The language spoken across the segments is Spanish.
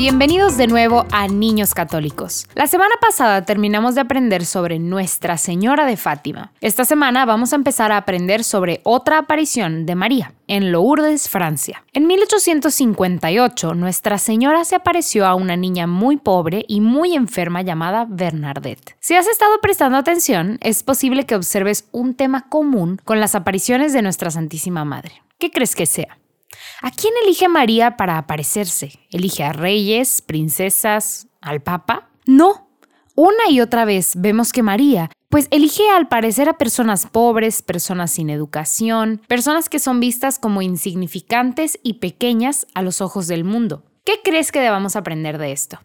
Bienvenidos de nuevo a Niños Católicos. La semana pasada terminamos de aprender sobre Nuestra Señora de Fátima. Esta semana vamos a empezar a aprender sobre otra aparición de María en Lourdes, Francia. En 1858, Nuestra Señora se apareció a una niña muy pobre y muy enferma llamada Bernadette. Si has estado prestando atención, es posible que observes un tema común con las apariciones de Nuestra Santísima Madre. ¿Qué crees que sea? ¿A quién elige María para aparecerse? ¿Elige a reyes, princesas, al papa? No. Una y otra vez vemos que María, pues elige al parecer a personas pobres, personas sin educación, personas que son vistas como insignificantes y pequeñas a los ojos del mundo. ¿Qué crees que debamos aprender de esto?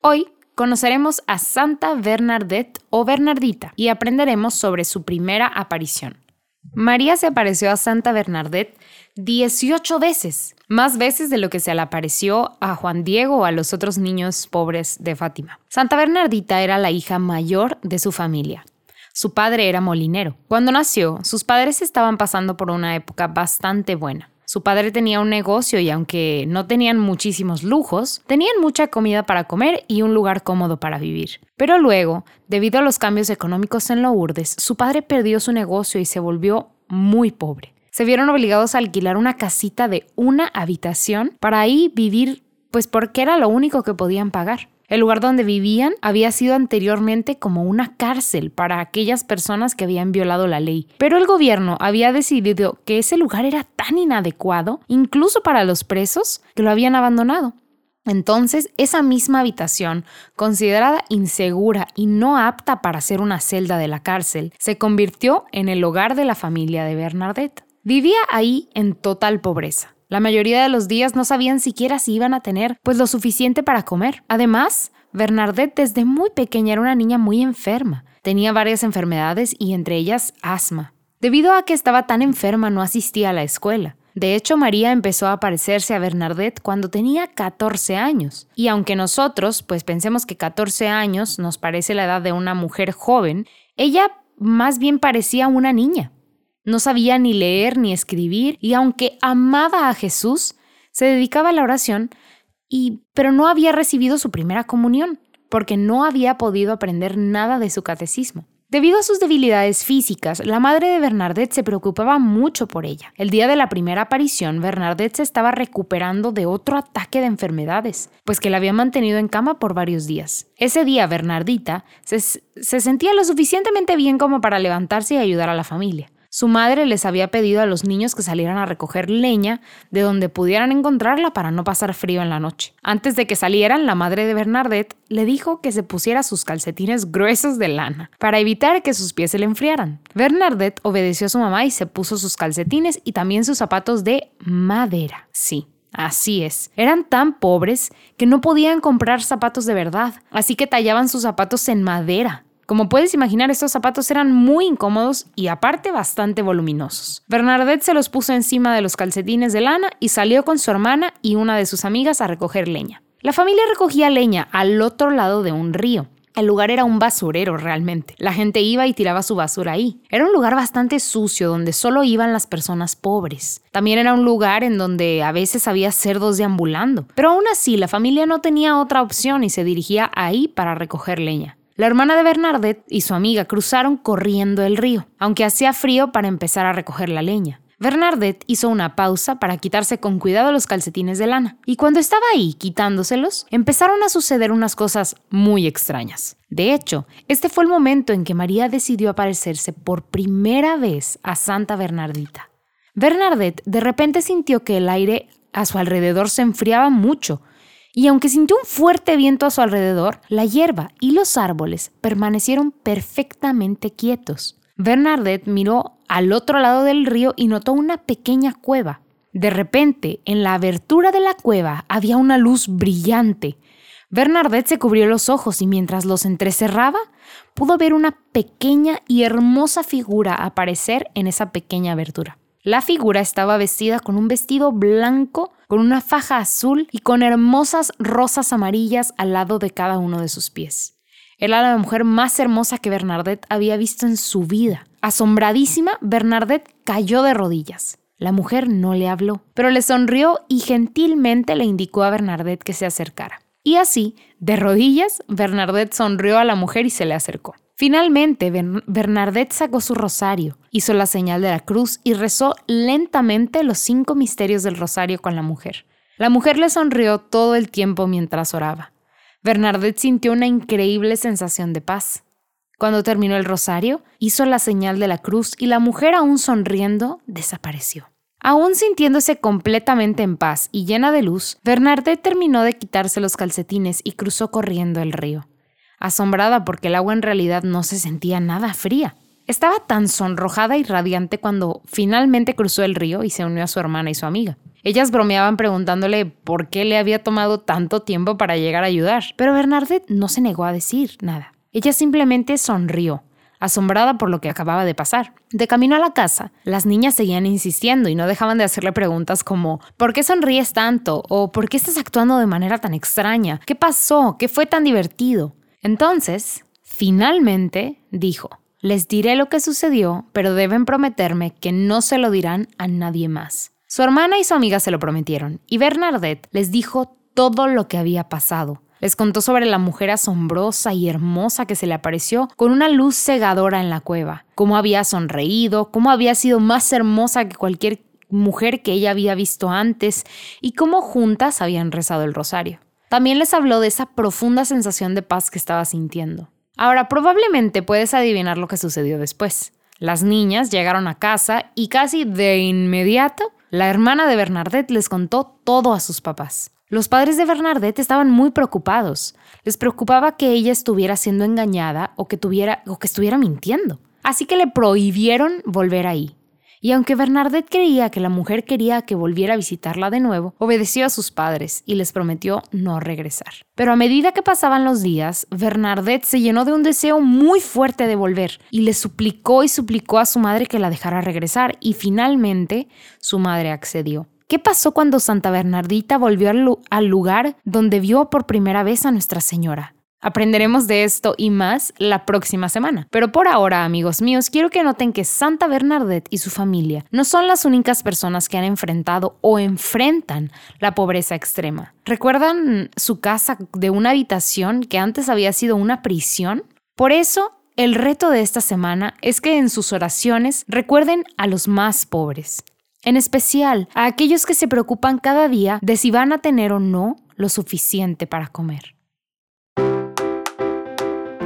Hoy conoceremos a Santa Bernadette o Bernardita y aprenderemos sobre su primera aparición. María se apareció a Santa Bernadette 18 veces, más veces de lo que se le apareció a Juan Diego o a los otros niños pobres de Fátima. Santa Bernardita era la hija mayor de su familia. Su padre era molinero. Cuando nació, sus padres estaban pasando por una época bastante buena. Su padre tenía un negocio y aunque no tenían muchísimos lujos, tenían mucha comida para comer y un lugar cómodo para vivir. Pero luego, debido a los cambios económicos en Lourdes, su padre perdió su negocio y se volvió muy pobre se vieron obligados a alquilar una casita de una habitación para ahí vivir, pues porque era lo único que podían pagar. El lugar donde vivían había sido anteriormente como una cárcel para aquellas personas que habían violado la ley, pero el gobierno había decidido que ese lugar era tan inadecuado, incluso para los presos, que lo habían abandonado. Entonces, esa misma habitación, considerada insegura y no apta para ser una celda de la cárcel, se convirtió en el hogar de la familia de Bernadette. Vivía ahí en total pobreza. La mayoría de los días no sabían siquiera si iban a tener pues lo suficiente para comer. Además, Bernadette desde muy pequeña era una niña muy enferma. Tenía varias enfermedades y entre ellas asma. Debido a que estaba tan enferma no asistía a la escuela. De hecho, María empezó a parecerse a Bernadette cuando tenía 14 años. Y aunque nosotros, pues pensemos que 14 años nos parece la edad de una mujer joven, ella más bien parecía una niña. No sabía ni leer ni escribir y aunque amaba a Jesús, se dedicaba a la oración y pero no había recibido su primera comunión porque no había podido aprender nada de su catecismo. Debido a sus debilidades físicas, la madre de Bernadette se preocupaba mucho por ella. El día de la primera aparición, Bernadette se estaba recuperando de otro ataque de enfermedades, pues que la había mantenido en cama por varios días. Ese día, Bernardita se, se sentía lo suficientemente bien como para levantarse y ayudar a la familia. Su madre les había pedido a los niños que salieran a recoger leña de donde pudieran encontrarla para no pasar frío en la noche. Antes de que salieran, la madre de Bernadette le dijo que se pusiera sus calcetines gruesos de lana para evitar que sus pies se le enfriaran. Bernadette obedeció a su mamá y se puso sus calcetines y también sus zapatos de madera. Sí, Así es. Eran tan pobres que no podían comprar zapatos de verdad, así que tallaban sus zapatos en madera. Como puedes imaginar, estos zapatos eran muy incómodos y aparte bastante voluminosos. Bernadette se los puso encima de los calcetines de lana y salió con su hermana y una de sus amigas a recoger leña. La familia recogía leña al otro lado de un río. El lugar era un basurero realmente. La gente iba y tiraba su basura ahí. Era un lugar bastante sucio donde solo iban las personas pobres. También era un lugar en donde a veces había cerdos deambulando. Pero aún así la familia no tenía otra opción y se dirigía ahí para recoger leña. La hermana de Bernadette y su amiga cruzaron corriendo el río, aunque hacía frío para empezar a recoger la leña. Bernadette hizo una pausa para quitarse con cuidado los calcetines de lana, y cuando estaba ahí quitándoselos, empezaron a suceder unas cosas muy extrañas. De hecho, este fue el momento en que María decidió aparecerse por primera vez a Santa Bernardita. Bernadette de repente sintió que el aire a su alrededor se enfriaba mucho, y aunque sintió un fuerte viento a su alrededor, la hierba y los árboles permanecieron perfectamente quietos. Bernadette miró al otro lado del río y notó una pequeña cueva. De repente, en la abertura de la cueva había una luz brillante. Bernadette se cubrió los ojos y mientras los entrecerraba, pudo ver una pequeña y hermosa figura aparecer en esa pequeña abertura. La figura estaba vestida con un vestido blanco, con una faja azul y con hermosas rosas amarillas al lado de cada uno de sus pies. Era la mujer más hermosa que Bernadette había visto en su vida. Asombradísima, Bernadette cayó de rodillas. La mujer no le habló, pero le sonrió y gentilmente le indicó a Bernadette que se acercara. Y así, de rodillas, Bernadette sonrió a la mujer y se le acercó. Finalmente, Bernadette sacó su rosario, hizo la señal de la cruz y rezó lentamente los cinco misterios del rosario con la mujer. La mujer le sonrió todo el tiempo mientras oraba. Bernadette sintió una increíble sensación de paz. Cuando terminó el rosario, hizo la señal de la cruz y la mujer, aún sonriendo, desapareció. Aún sintiéndose completamente en paz y llena de luz, Bernadette terminó de quitarse los calcetines y cruzó corriendo el río, asombrada porque el agua en realidad no se sentía nada fría. Estaba tan sonrojada y radiante cuando finalmente cruzó el río y se unió a su hermana y su amiga. Ellas bromeaban preguntándole por qué le había tomado tanto tiempo para llegar a ayudar, pero Bernadette no se negó a decir nada. Ella simplemente sonrió, asombrada por lo que acababa de pasar. De camino a la casa, las niñas seguían insistiendo y no dejaban de hacerle preguntas como ¿por qué sonríes tanto? o ¿por qué estás actuando de manera tan extraña? ¿Qué pasó? ¿Qué fue tan divertido? Entonces, finalmente dijo, les diré lo que sucedió, pero deben prometerme que no se lo dirán a nadie más. Su hermana y su amiga se lo prometieron, y Bernadette les dijo todo lo que había pasado, les contó sobre la mujer asombrosa y hermosa que se le apareció con una luz cegadora en la cueva, cómo había sonreído, cómo había sido más hermosa que cualquier mujer que ella había visto antes y cómo juntas habían rezado el rosario. También les habló de esa profunda sensación de paz que estaba sintiendo. Ahora, probablemente puedes adivinar lo que sucedió después. Las niñas llegaron a casa y casi de inmediato la hermana de Bernadette les contó todo a sus papás. Los padres de Bernadette estaban muy preocupados. Les preocupaba que ella estuviera siendo engañada o que, tuviera, o que estuviera mintiendo. Así que le prohibieron volver ahí. Y aunque Bernadette creía que la mujer quería que volviera a visitarla de nuevo, obedeció a sus padres y les prometió no regresar. Pero a medida que pasaban los días, Bernadette se llenó de un deseo muy fuerte de volver y le suplicó y suplicó a su madre que la dejara regresar y finalmente su madre accedió. ¿Qué pasó cuando Santa Bernardita volvió al lugar donde vio por primera vez a Nuestra Señora? Aprenderemos de esto y más la próxima semana. Pero por ahora, amigos míos, quiero que noten que Santa Bernadette y su familia no son las únicas personas que han enfrentado o enfrentan la pobreza extrema. ¿Recuerdan su casa de una habitación que antes había sido una prisión? Por eso, el reto de esta semana es que en sus oraciones recuerden a los más pobres en especial a aquellos que se preocupan cada día de si van a tener o no lo suficiente para comer.